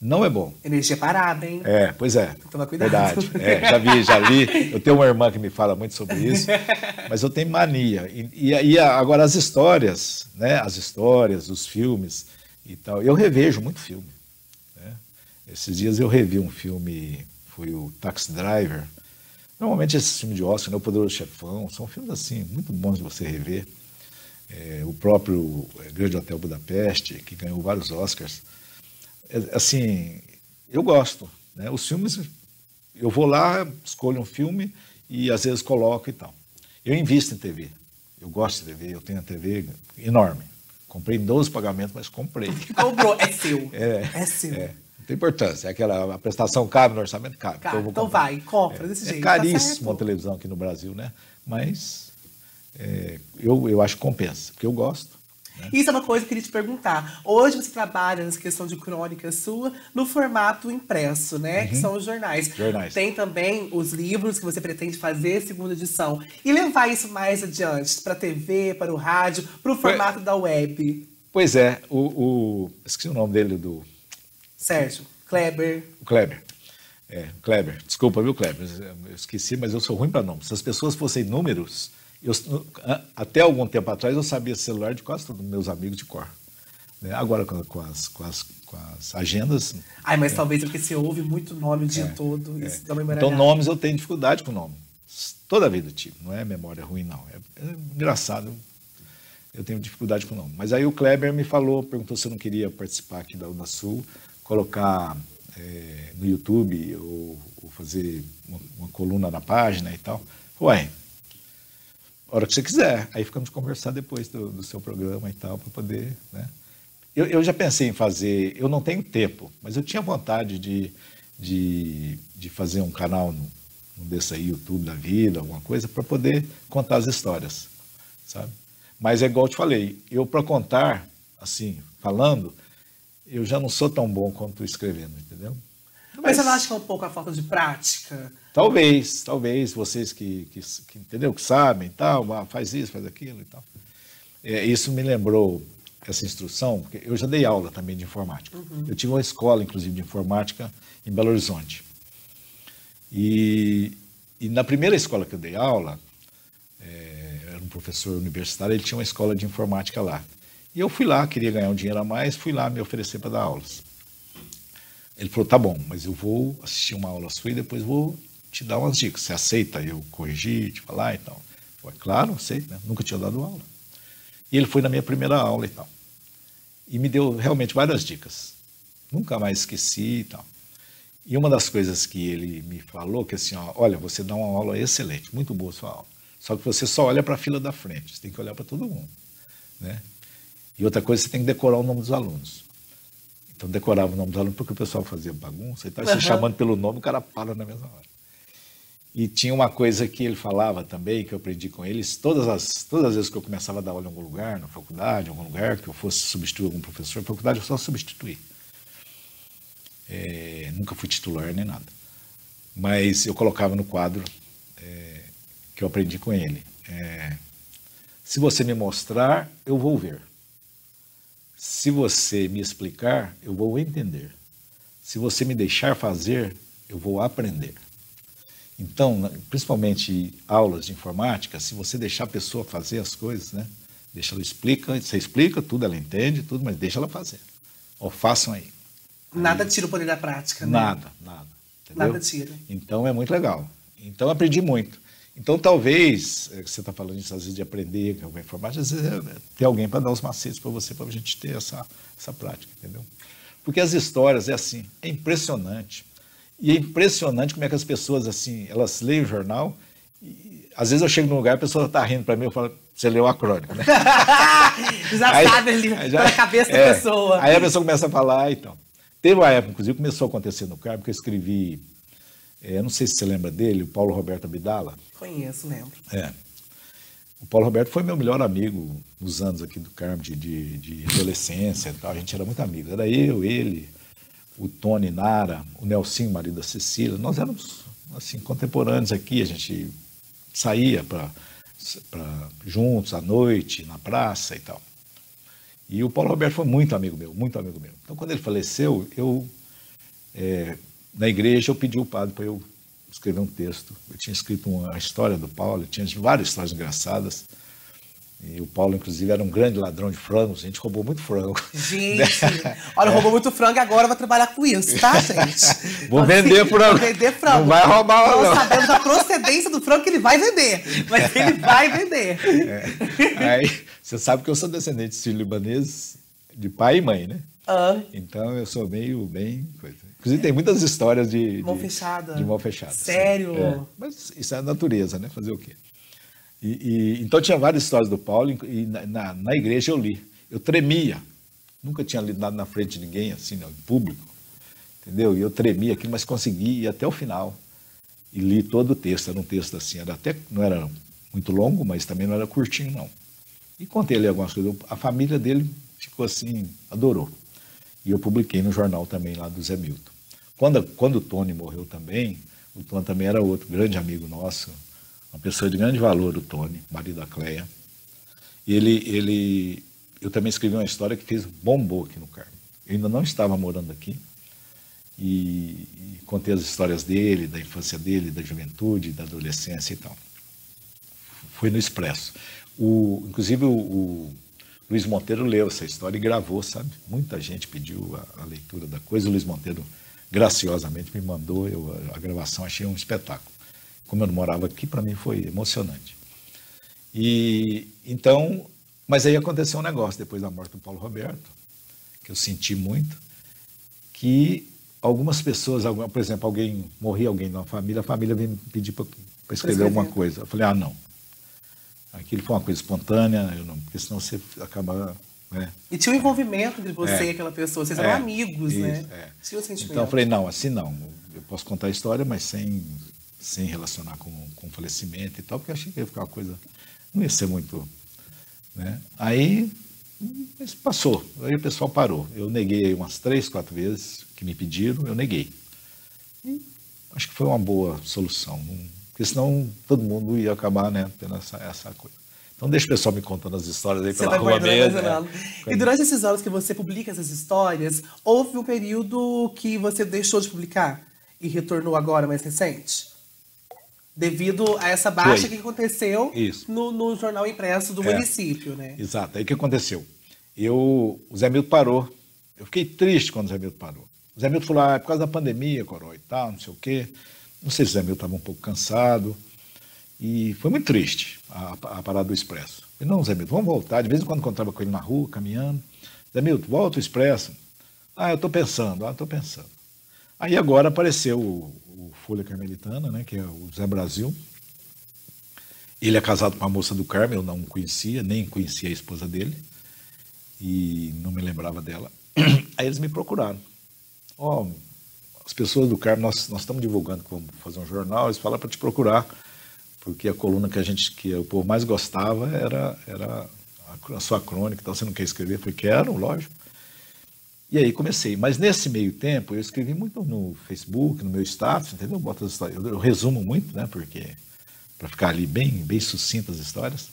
não é bom. Energia parada, hein? É, pois é. que tomar cuidado. Verdade. É, já vi, já li. Eu tenho uma irmã que me fala muito sobre isso, mas eu tenho mania. E, e, e agora as histórias, né? As histórias, os filmes e tal. Eu revejo muito filme. né? Esses dias eu revi um filme, foi o Taxi Driver. Normalmente esses filmes de Oscar, né? O Poderoso Chefão, são filmes assim, muito bons de você rever. É, o próprio é, Grande Hotel Budapeste, que ganhou vários Oscars. É, assim, eu gosto. Né? Os filmes, eu vou lá, escolho um filme e às vezes coloco e tal. Eu invisto em TV. Eu gosto de TV, eu tenho uma TV enorme. Comprei em 12 pagamentos, mas comprei. Comprou, é seu. É, É seu. é. Não tem importância. É aquela a prestação cabe no orçamento, cabe. Vou então comprar. vai, compra desse É jeito. tá caríssimo certo. uma televisão aqui no Brasil, né? Mas é, eu, eu acho que compensa, porque eu gosto. Isso é uma coisa que eu queria te perguntar. Hoje você trabalha nessa questão de crônica sua no formato impresso, né? Que são os jornais. Uhum. Jornais. Tem também os livros que você pretende fazer segunda edição. E levar isso mais adiante para TV, para o rádio, para o formato da web. Pois é, o, o- esqueci o nome dele, do Sérgio, Kleber. o Kleber. É, Kleber. Desculpa, viu, Kleber? Eu esqueci, mas eu sou ruim para nomes. Se as pessoas fossem números, eu, até algum tempo atrás eu sabia celular de quase todos os meus amigos de cor. né? Agora com, com as, com, as, com as agendas. Ai, mas talvez porque você ouve muito nome o dia todo. Isso dá uma Então, nomes eu tenho dificuldade com nome. Toda a vida tive. Não é memória ruim, não. É, é engraçado. Eu tenho dificuldade com nome. Mas aí o Kleber me falou, perguntou se eu não queria participar aqui da Unasul, colocar eh, no YouTube ou, ou fazer uma, uma coluna na página e tal. Ué, a hora que você quiser. Aí ficamos conversar depois do, do seu programa e tal, para poder. Né? Eu, eu já pensei em fazer, eu não tenho tempo, mas eu tinha vontade de, de, de fazer um canal no, no desse aí, YouTube da vida, alguma coisa, para poder contar as histórias, sabe? Mas é igual eu te falei, eu para contar, assim, falando, eu já não sou tão bom quanto escrevendo, entendeu? Mas você não acha que é um pouco a falta de prática? Talvez, talvez vocês que, que, que entendeu, que sabem, tal, ah, faz isso, faz aquilo e tal. É, isso me lembrou essa instrução, porque eu já dei aula também de informática. Eu tive uma escola, inclusive, de informática em Belo Horizonte. E, e na primeira escola que eu dei aula, é, era um professor universitário, ele tinha uma escola de informática lá. E eu fui lá, queria ganhar um dinheiro a mais, fui lá me oferecer para dar aulas. Ele falou, tá bom, mas eu vou assistir uma aula sua e depois vou te dar umas dicas. Você aceita eu corrigir, te falar e tal? Eu falei, claro, aceito, né? Nunca tinha dado aula. E ele foi na minha primeira aula e tal. E me deu realmente várias dicas. Nunca mais esqueci e tal. E uma das coisas que ele me falou, que assim, ó, olha, você dá uma aula excelente, muito boa sua aula. Só que você só olha para a fila da frente, você tem que olhar para todo mundo. Né? E outra coisa, você tem que decorar o nome dos alunos. Então decorava o nome dos alunos porque o pessoal fazia bagunça e e você Aham. chamando pelo nome, o cara para na mesma hora. E tinha uma coisa que ele falava também, que eu aprendi com eles, todas as, todas as vezes que eu começava a dar aula em algum lugar, na faculdade, em algum lugar, que eu fosse substituir algum professor, na faculdade eu só substituí. É, nunca fui titular nem nada. Mas eu colocava no quadro é, que eu aprendi com ele. é, se você me mostrar, eu vou ver. Se você me explicar, eu vou entender. Se você me deixar fazer, eu vou aprender. Então, principalmente aulas de informática, se você deixar a pessoa fazer as coisas, né? Deixa ela explica, você explica tudo, ela entende tudo, mas deixa ela fazer. Ou façam aí. Nada tira o poder da prática, né? Nada, nada. entendeu? Nada tira. Então é muito legal. Então eu aprendi muito. Então talvez, é, que você está falando isso às vezes de aprender com a informática, às vezes é, é, ter alguém para dar os macetes para você, para a gente ter essa, essa prática, entendeu? Porque as histórias é assim, é impressionante. E é impressionante como é que as pessoas, assim, elas leem o jornal e às vezes eu chego num lugar a pessoa está rindo para mim, eu falo, você leu a crônica, né? Já Aí- sabe ali, na cabeça é, da pessoa. Aí a pessoa começa a falar e tal. Teve uma época, inclusive, começou a acontecer no carro, porque eu escrevi, é, eu não sei se você lembra dele, o Paulo Roberto Abdala. Conheço, lembro. É. O Paulo Roberto foi meu melhor amigo nos anos aqui do Carmo, de, de, de adolescência e tal. A gente era muito amigo. Era eu, ele, o Tony Nara, o Nelson, marido da Cecília. Nós éramos, assim, contemporâneos aqui. A gente saía para juntos à noite, na praça e tal. E o Paulo Roberto foi muito amigo meu, muito amigo meu. Então, quando ele faleceu, eu, é, na igreja, eu pedi o padre para eu escrever um texto. Eu tinha escrito uma história do Paulo, tinha várias histórias engraçadas. E o Paulo, inclusive, era um grande ladrão de frangos. A gente roubou muito frango. Gente, olha, roubou muito frango e agora vai trabalhar com isso, tá, gente? Vou vender frango. Vou vender frango. Não vai roubar, não. Sabemos a procedência do frango que ele vai vender. Mas ele vai vender. É. Aí, você sabe que eu sou descendente de sírio-libaneses, de pai e mãe, né? Ah. Então, eu sou meio bem... Inclusive, tem muitas histórias de... Mão de, fechada. De mão fechada. Sério? É. Mas isso é a natureza, né? Fazer o quê? E, e, então tinha várias histórias do Paulo e na, na, na, igreja eu li. Eu tremia. Nunca tinha lido nada na frente de ninguém, assim, não, em público. Entendeu? E eu tremia aqui, mas consegui ir até o final. E li todo o texto. Era um texto assim, era até, não era muito longo, mas também não era curtinho, não. E contei ali algumas coisas. A família dele ficou assim, adorou. E eu publiquei no jornal também lá do Zé Milton. Quando, quando o Tony morreu também, o Tony também era outro grande amigo nosso, uma pessoa de grande valor, o Tony, marido da Cleia. Ele, ele, eu também escrevi uma história que fez bombou aqui no Carmo. Eu ainda não estava morando aqui e, e, contei as histórias dele, da infância dele, da juventude, da adolescência e tal. Foi no Expresso. O, inclusive o, o Luiz Monteiro leu essa história e gravou, sabe? Muita gente pediu a, a leitura da coisa. O Luiz Monteiro graciosamente me mandou eu, a, gravação, achei um espetáculo como eu não morava aqui, para mim foi emocionante. E então, mas aí aconteceu um negócio depois da morte do Paulo Roberto, que eu senti muito, que algumas pessoas, por exemplo, alguém morria alguém na família, a família veio me pedir para escrever alguma coisa. Eu falei, ah, não. Aquilo foi uma coisa espontânea, não, porque senão você acaba né? E tinha um envolvimento entre você é. e aquela pessoa, vocês eram é. amigos, Isso, né? É. Tinha um sentimento. Então eu falei, não, assim não. Eu posso contar a história, mas sem sem relacionar com, com falecimento e tal, porque eu achei que ia ficar uma coisa. não ia ser muito. Né? Aí passou, aí o pessoal parou. Eu neguei umas três, quatro vezes que me pediram, eu neguei. E acho que foi uma boa solução, porque senão todo mundo ia acabar né, tendo essa, essa coisa. Então deixa o pessoal me contando as histórias aí pela tá rua mesmo. Né? E durante esses anos que você publica essas histórias, houve um período que você deixou de publicar e retornou agora mais recente? devido a essa baixa Foi. que aconteceu no, no, jornal impresso do é. município, né? Exato. Aí o que aconteceu? Eu, o Zé Milton parou. Eu fiquei triste quando o Zé Milton parou. O Zé Milton falou, ah, é por causa da pandemia, Corói e tal, não sei o quê. Não sei se o Zé Milton estava um pouco cansado. E foi muito triste a, a parada do Expresso. Eu falei, não, Zé Milton, vamos voltar. De vez em quando encontrava com ele na rua, caminhando. Zé Milton, volta o Expresso. Ah, eu estou pensando, ah, estou pensando. Aí agora apareceu o, o Folha Carmelitana, né, que é o Zé Brasil. Ele é casado com uma moça do Carmo, eu não conhecia, nem conhecia a esposa dele, e não me lembrava dela. Aí eles me procuraram. Ó, oh, as pessoas do Carmo, nós, nós estamos divulgando que vamos fazer um jornal, eles falaram para te procurar, porque a coluna que a gente, que o povo mais gostava era, era a, sua crônica, então você não quer escrever? Falei, quero, lógico. E aí comecei. Mas nesse meio tempo, eu escrevi muito no Facebook, no meu status, entendeu? Eu, resumo muito, né? Porque para ficar ali bem, bem sucinto as histórias.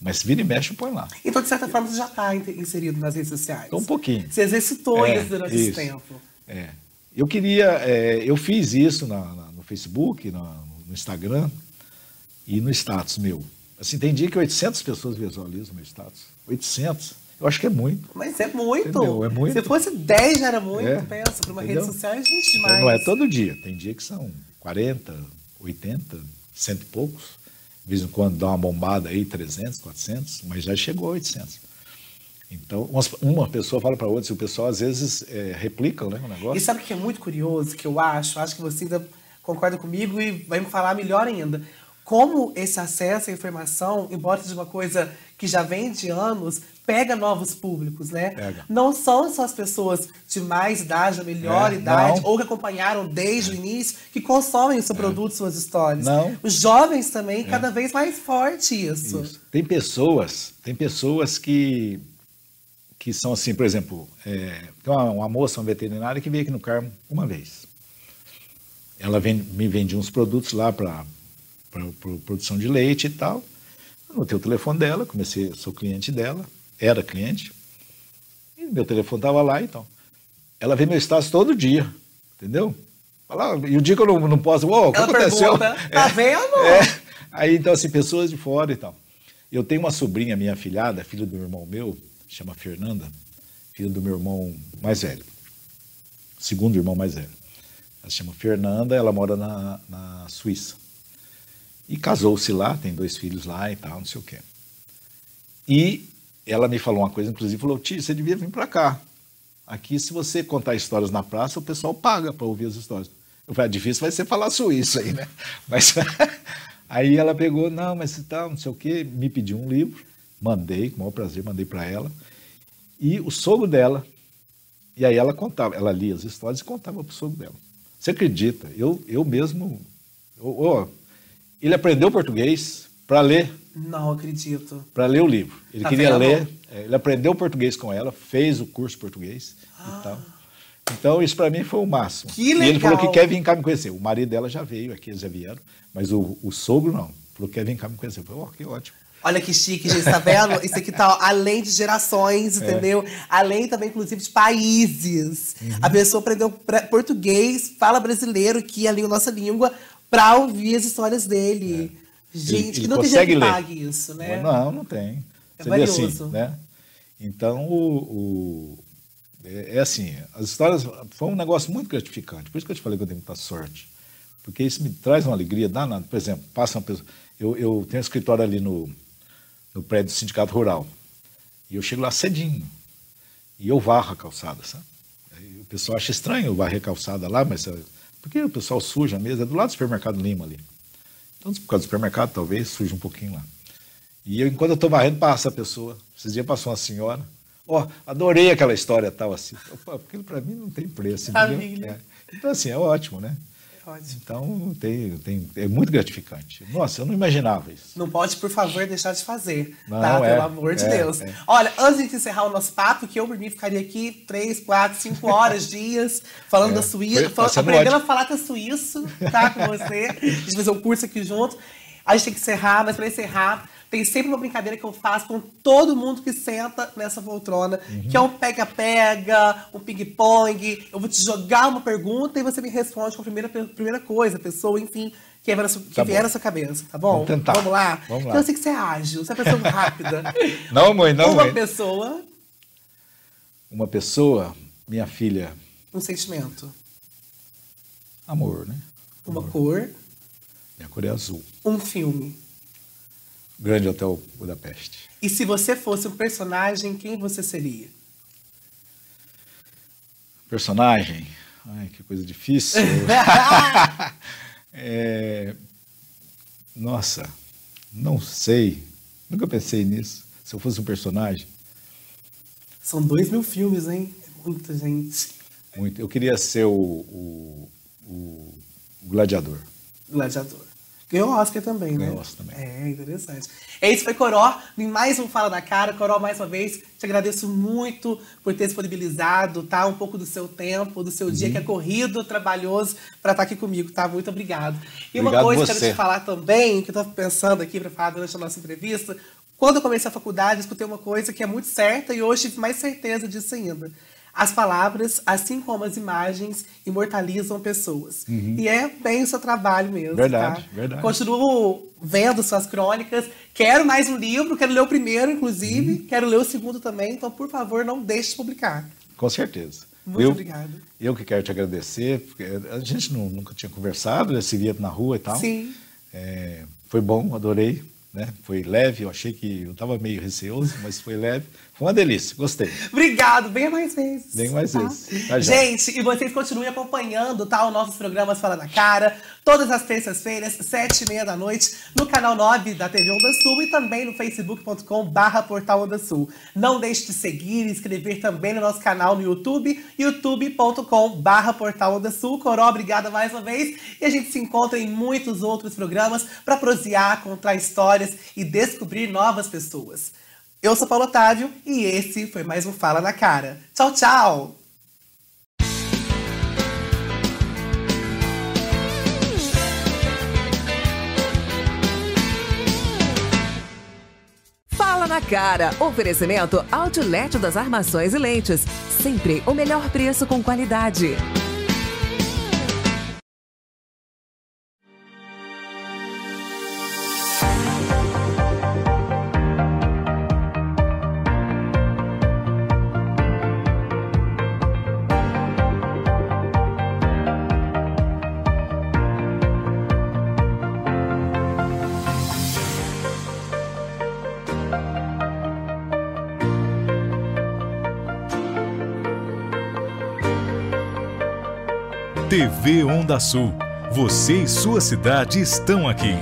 Mas vira e mexe, põe lá. Então, de certa forma, você já está inserido nas redes sociais. Então, um pouquinho. Você exercitou é, isso durante isso, esse tempo. É. Eu queria, é, eu fiz isso na, na, no Facebook, na, no Instagram e no status meu. Assim, tem dia que 800 pessoas visualizam meu status. 800. Eu acho que é muito. Mas é muito. Entendeu? É muito. Se fosse 10 já era muito, é. pensa. Para uma Entendeu? rede social é gente demais. Então, não é todo dia. Tem dia que são 40, 80, cento e poucos. De vez em quando dá uma bombada aí, 300, 400, mas já chegou a 800. Então, uma pessoa fala para outra, e o pessoal às vezes é, replica né, o negócio. E sabe o que é muito curioso, que eu acho? Acho que você ainda concorda comigo e vai me falar melhor ainda. Como esse acesso à informação, embora seja uma coisa que já vem de anos, pega novos públicos, né? Pega. Não são só as pessoas de mais idade, ou melhor É, idade, não. ou que acompanharam desde o início, que consomem o seu produto, suas histórias. É. Não. É. Os jovens também, cada vez mais forte isso. Isso. Tem pessoas, tem pessoas que, que são assim, por exemplo, é, tem uma, uma moça, uma veterinária que veio aqui no Carmo uma vez. Ela me vendia uns produtos lá para produção de leite e tal. Anotei o telefone dela, comecei, sou cliente dela, era cliente. E meu telefone estava lá, então. Ela vê meu status todo dia, entendeu? Fala, e o dia que eu não, não posso, "Ô, o que aconteceu? pergunta, tá vendo? É. Aí, então, assim, pessoas de fora e tal. Eu tenho uma sobrinha, minha filhada, filha do irmão meu, chama Fernanda, filha do meu irmão mais velho, segundo irmão mais velho. Ela se chama Fernanda, ela mora na, na Suíça. E casou-se lá, tem dois filhos lá e tal, não sei o quê. E ela me falou uma coisa, inclusive, falou, tio, você devia vir para cá. Aqui, se você contar histórias na praça, o pessoal paga para ouvir as histórias. Eu falei, "Ah, difícil vai ser falar suíço aí, né? Mas aí ela pegou, não, mas se tal, não sei o quê, me pediu um livro, mandei, com o maior prazer, mandei para ela. E o sogro dela, e aí ela contava, ela lia as histórias e contava para o sogro dela. Você acredita? Eu, eu mesmo, eu- ó, ele aprendeu português para ler Não acredito. para ler o livro. Ele Tá queria vendo? ler, é, ele aprendeu português com ela, fez o curso português e tal. Então, isso para mim foi o máximo. Ah. Que E ele legal. falou que quer vir cá me conhecer. O marido dela já veio aqui, eles já vieram, mas o, o sogro não. Falou que quer vir cá me conhecer. Eu falei, ó, que ótimo. Olha que chique, gente, tá vendo? Isso aqui tá além de gerações, É. entendeu? Além também, inclusive, de países. Uhum. A pessoa aprendeu português, fala brasileiro, que é a nossa língua, pra ouvir as histórias dele. Gente, É. Ele- que não tem gente consegue que ler. pague isso, né? Não, não tem. É Você assim, valioso. né? Então, o, o- é, é assim, as histórias foi um negócio muito gratificante. Por isso que eu te falei que eu tenho muita sorte. Porque isso me traz uma alegria danada. Por exemplo, passa uma pessoa. Eu, eu tenho um escritório ali no, no prédio do Sindicato Rural. E eu chego lá cedinho. E eu varro a calçada, sabe? O pessoal acha estranho eu varrer a calçada lá, mas. Porque o pessoal suja mesmo, é do lado do supermercado Lima ali. Então, por causa do supermercado, talvez, suja um pouquinho lá. E eu, enquanto eu estou varrendo, passa a pessoa. Esses dias passou uma senhora. Ó, adorei aquela história tal assim. Opa, aquilo para mim não tem preço, entendeu? É. Então, assim, é ótimo, né? Ótimo. Então, tem, tem, é muito gratificante. Nossa, eu não imaginava isso. Não pode, por favor, deixar de fazer. Não, tá? é, Pelo amor de é, Deus. é. Olha, antes de encerrar o nosso papo, que eu, por mim, ficaria aqui três, quatro, cinco horas, dias, falando É, da Suíça, foi- falando, aprendendo a falar com a suíço, tá? Com você. A gente fazer um curso aqui junto. A gente tem que encerrar, mas para encerrar, tem sempre uma brincadeira que eu faço com todo mundo que senta nessa poltrona, Uhum. que é um pega-pega, um ping-pong. Eu vou te jogar uma pergunta e você me responde com a primeira, primeira coisa, pessoa, enfim, que vier na sua, Tá vier na sua cabeça, tá bom? Vamos tentar. Vamos lá? Vamos lá. Então eu sei que você é ágil, você é uma pessoa rápida. Não, mãe, não, uma mãe. pessoa, Uma pessoa, minha filha, um sentimento. amor, né? Uma cor, Minha cor é azul. um filme. Grande Hotel Budapeste. E se você fosse um personagem, quem você seria? Personagem. Ai, que coisa difícil. É, Nossa, não sei. Nunca pensei nisso. Se eu fosse um personagem, São dois mil filmes, hein? É Muita gente. muito. Eu queria ser o, o, o- o gladiador. Gladiador. Ganhou Oscar também, né? Ganhou Oscar também. É, interessante. Esse foi Coró, em mais um Fala da Cara. Coró, mais uma vez, te agradeço muito por ter disponibilizado, tá? Um pouco do seu tempo, do seu Uhum. dia que é corrido, trabalhoso, para estar aqui comigo, tá? Muito obrigado. E uma Obrigado coisa que quero te falar também, que eu tô pensando aqui para falar durante a nossa entrevista, quando eu comecei a faculdade, eu escutei uma coisa que é muito certa e hoje tive mais certeza disso ainda. As palavras, assim como as imagens, imortalizam pessoas. E é bem o seu trabalho mesmo. Uhum. Verdade, tá? verdade. Continuo vendo suas crônicas. Quero mais um livro, quero ler o primeiro, inclusive. Uhum. Quero ler o segundo também. Então, por favor, não deixe de publicar. Com certeza. Muito eu, obrigada. Eu que quero te agradecer, porque a gente não- nunca tinha conversado, né, se via na rua e tal. Sim. É, foi bom, adorei. Né? Foi leve, eu achei que eu estava meio receoso, mas foi leve. Foi uma delícia, gostei. Obrigado, venha mais vezes. Venha mais tá? vezes. Tá Gente, e vocês continuem acompanhando, tá? Os nossos programas Fala na Cara, todas as terças-feiras, sete e meia da noite, no canal 9 da TV Onda Sul e também no facebook.com barra portal Onda Sul. Não deixe de seguir e inscrever também no nosso canal no YouTube, youtube.com barra portal Onda Sul. Coró, obrigada mais uma vez. E a gente se encontra em muitos outros programas para prosear, contar histórias e descobrir novas pessoas. Eu sou Paulo Otávio e esse foi mais um Fala na Cara. Tchau, tchau! Fala na Cara. Oferecimento Outlet das Armações e Lentes. Sempre o melhor preço com qualidade. TV Onda Sul. Você e sua cidade estão aqui.